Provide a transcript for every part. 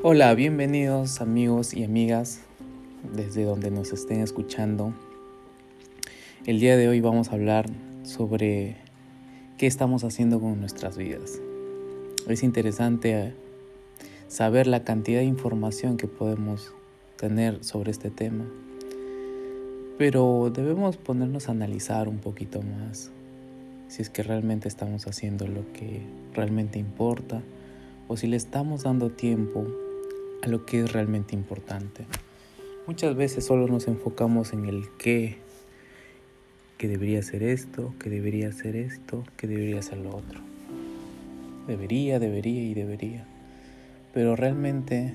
Hola, bienvenidos amigos y amigas desde donde nos estén escuchando. El día de hoy vamos a hablar sobre qué estamos haciendo con nuestras vidas. Es interesante saber la cantidad de información que podemos tener sobre este tema, pero debemos ponernos a analizar un poquito más si es que realmente estamos haciendo lo que realmente importa o si le estamos dando tiempo a lo que es realmente importante. Muchas veces solo nos enfocamos en el qué, que debería ser esto, que debería ser esto, que debería ser lo otro. Debería, debería y debería. Pero realmente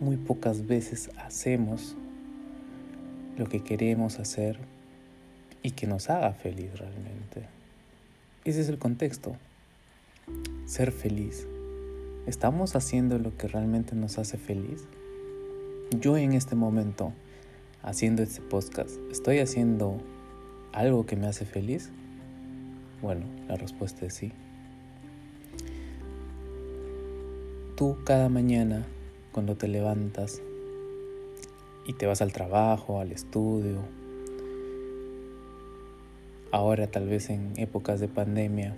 muy pocas veces hacemos lo que queremos hacer y que nos haga feliz realmente. Ese es el contexto. Ser feliz. ¿Estamos haciendo lo que realmente nos hace feliz? Yo en este momento, haciendo este podcast, ¿estoy haciendo algo que me hace feliz? Bueno, la respuesta es sí. Tú cada mañana, cuando te levantas y te vas al trabajo, al estudio, ahora tal vez en épocas de pandemia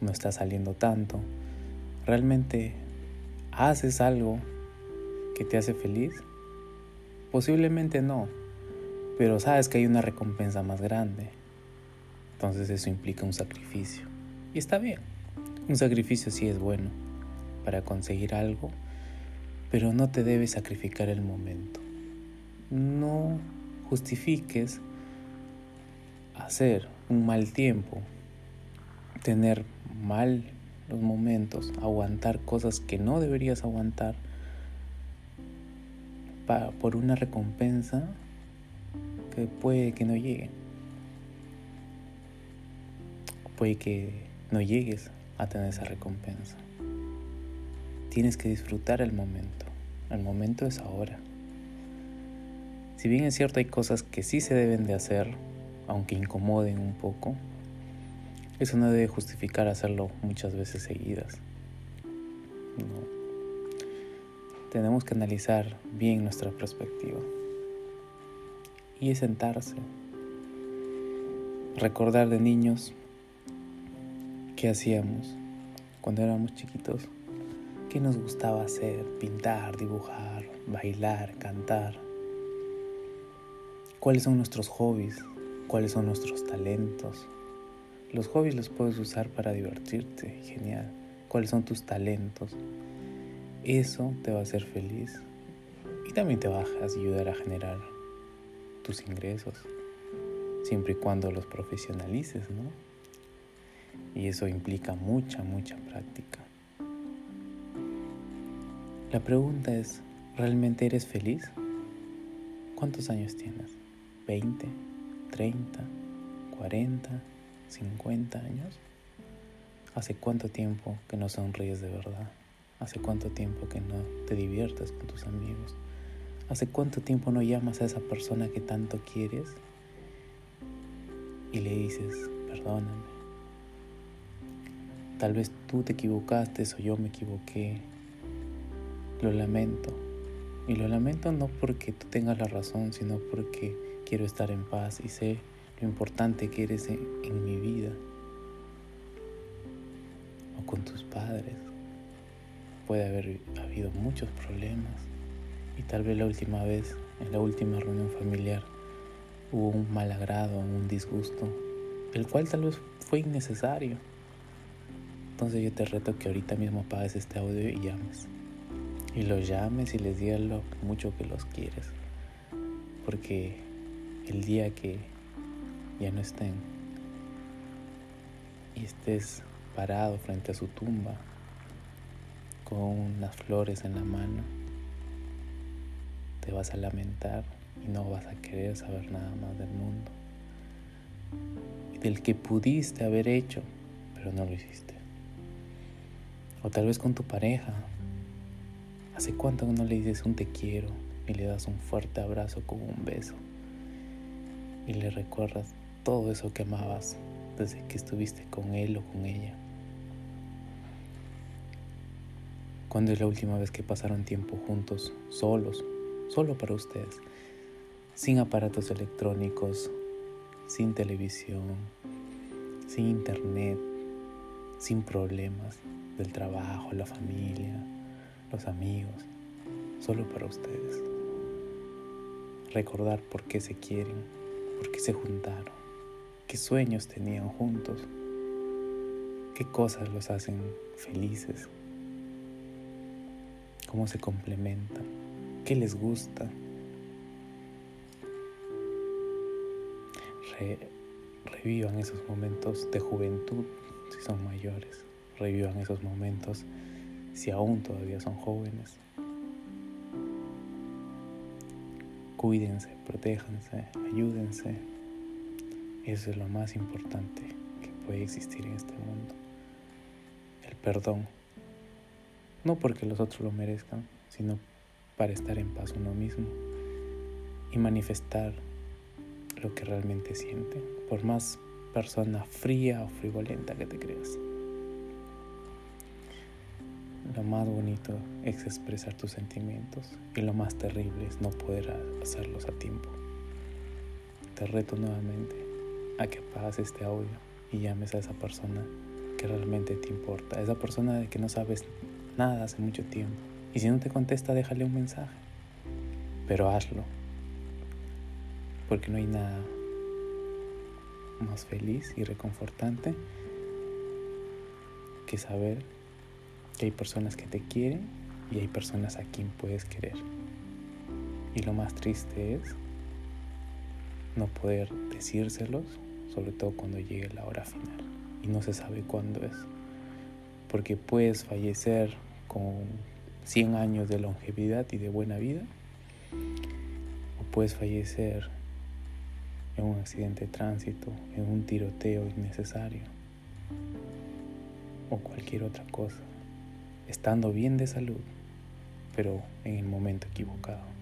no está saliendo tanto, ¿realmente haces algo que te hace feliz? Posiblemente no, pero sabes que hay una recompensa más grande. Entonces eso implica un sacrificio. Y está bien, un sacrificio sí es bueno para conseguir algo, pero no te debes sacrificar el momento. No justifiques hacer un mal tiempo, tener mal los momentos, aguantar cosas que no deberías aguantar por una recompensa que puede que no llegue. Puede que no llegues a tener esa recompensa. Tienes que disfrutar el momento. El momento es ahora. Si bien es cierto hay cosas que sí se deben de hacer, aunque incomoden un poco, eso no debe justificar hacerlo muchas veces seguidas. No. Tenemos que analizar bien nuestra perspectiva. Y sentarse. Recordar de niños qué hacíamos cuando éramos chiquitos. ¿Qué nos gustaba hacer? Pintar, dibujar, bailar, cantar. ¿Cuáles son nuestros hobbies? cuáles son nuestros talentos. Los hobbies los puedes usar para divertirte, genial. ¿Cuáles son tus talentos? Eso te va a hacer feliz y también te va a ayudar a generar tus ingresos, siempre y cuando los profesionalices, ¿no? Y eso implica mucha, mucha práctica. La pregunta es, ¿realmente eres feliz? ¿Cuántos años tienes? ¿20? 30, 40, 50 años? ¿Hace cuánto tiempo que no sonríes de verdad? ¿Hace cuánto tiempo que no te diviertes con tus amigos? ¿Hace cuánto tiempo no llamas a esa persona que tanto quieres y le dices, perdóname? Tal vez tú te equivocaste o yo me equivoqué. Lo lamento. Y lo lamento no porque tú tengas la razón, sino porque quiero estar en paz y sé lo importante que eres en, mi vida o con tus padres. Puede haber habido muchos problemas y tal vez la última vez, en la última reunión familiar, hubo un mal agrado, un disgusto, el cual tal vez fue innecesario. Entonces yo te reto que ahorita mismo apagues este audio y llames. Y los llames y les digas lo mucho que los quieres. Porque el día que ya no estén y estés parado frente a su tumba con unas flores en la mano, te vas a lamentar y no vas a querer saber nada más del mundo. Y del que pudiste haber hecho, pero no lo hiciste. O tal vez con tu pareja. ¿Hace cuánto no le dices un te quiero y le das un fuerte abrazo con un beso? y le recuerdas todo eso que amabas desde que estuviste con él o con ella. ¿Cuándo es la última vez que pasaron tiempo juntos, solos, solo para ustedes? Sin aparatos electrónicos, sin televisión, sin internet, sin problemas del trabajo, la familia, los amigos, solo para ustedes. Recordar por qué se quieren, por qué se juntaron, qué sueños tenían juntos, qué cosas los hacen felices, cómo se complementan, qué les gusta. revivan esos momentos de juventud si son mayores, revivan esos momentos si aún todavía son jóvenes. Cuídense, protéjanse, ayúdense. Eso es lo más importante que puede existir en este mundo. El perdón. No porque los otros lo merezcan, sino para estar en paz uno mismo y manifestar lo que realmente siente, por más persona fría o frivolenta que te creas. Lo más bonito es expresar tus sentimientos y lo más terrible es no poder hacerlos a tiempo. Te reto nuevamente a que pases este audio y llames a esa persona que realmente te importa, esa persona de que no sabes nada hace mucho tiempo. Y si no te contesta, déjale un mensaje. Pero hazlo. Porque no hay nada más feliz y reconfortante que saber que hay personas que te quieren y hay personas a quien puedes querer. Y lo más triste es no poder decírselos, sobre todo cuando llegue la hora final y no se sabe cuándo es. Porque puedes fallecer con 100 años de longevidad y de buena vida o puedes fallecer en un accidente de tránsito, en un tiroteo innecesario o cualquier otra cosa, estando bien de salud, pero en el momento equivocado.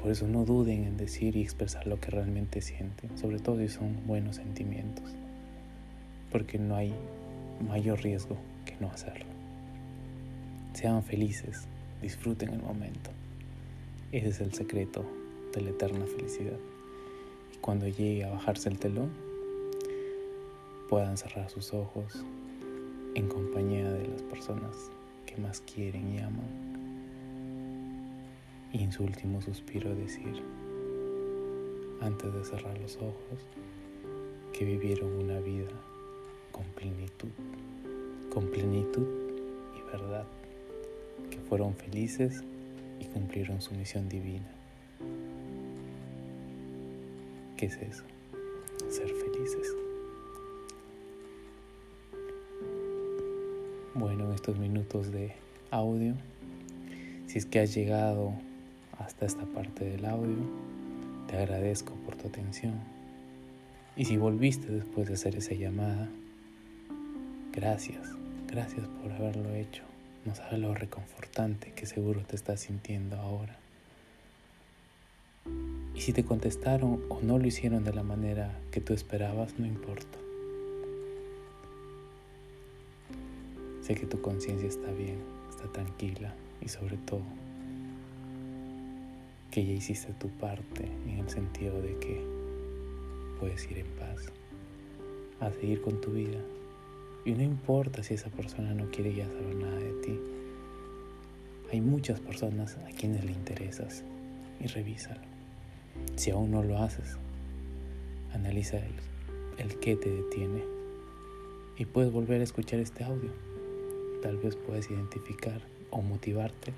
Por eso no duden en decir y expresar lo que realmente sienten, sobre todo si son buenos sentimientos, porque no hay mayor riesgo que no hacerlo. Sean felices, disfruten el momento. Ese es el secreto de la eterna felicidad cuando llegue a bajarse el telón, puedan cerrar sus ojos en compañía de las personas que más quieren y aman. Y en su último suspiro decir, antes de cerrar los ojos, que vivieron una vida con plenitud, con plenitud y verdad, que fueron felices y cumplieron su misión divina. ¿Qué es eso? Ser felices. Bueno, en estos minutos de audio, si es que has llegado hasta esta parte del audio, te agradezco por tu atención. Y si volviste después de hacer esa llamada, gracias, gracias por haberlo hecho. No sabes lo reconfortante que seguro te estás sintiendo ahora. Y si te contestaron o no lo hicieron de la manera que tú esperabas, no importa. Sé que tu conciencia está bien, está tranquila y sobre todo que ya hiciste tu parte en el sentido de que puedes ir en paz a seguir con tu vida. Y no importa si esa persona no quiere ya saber nada de ti. Hay muchas personas a quienes le interesas y revísalo. Si aún no lo haces, analiza el, el qué te detiene y puedes volver a escuchar este audio. Tal vez puedes identificar o motivarte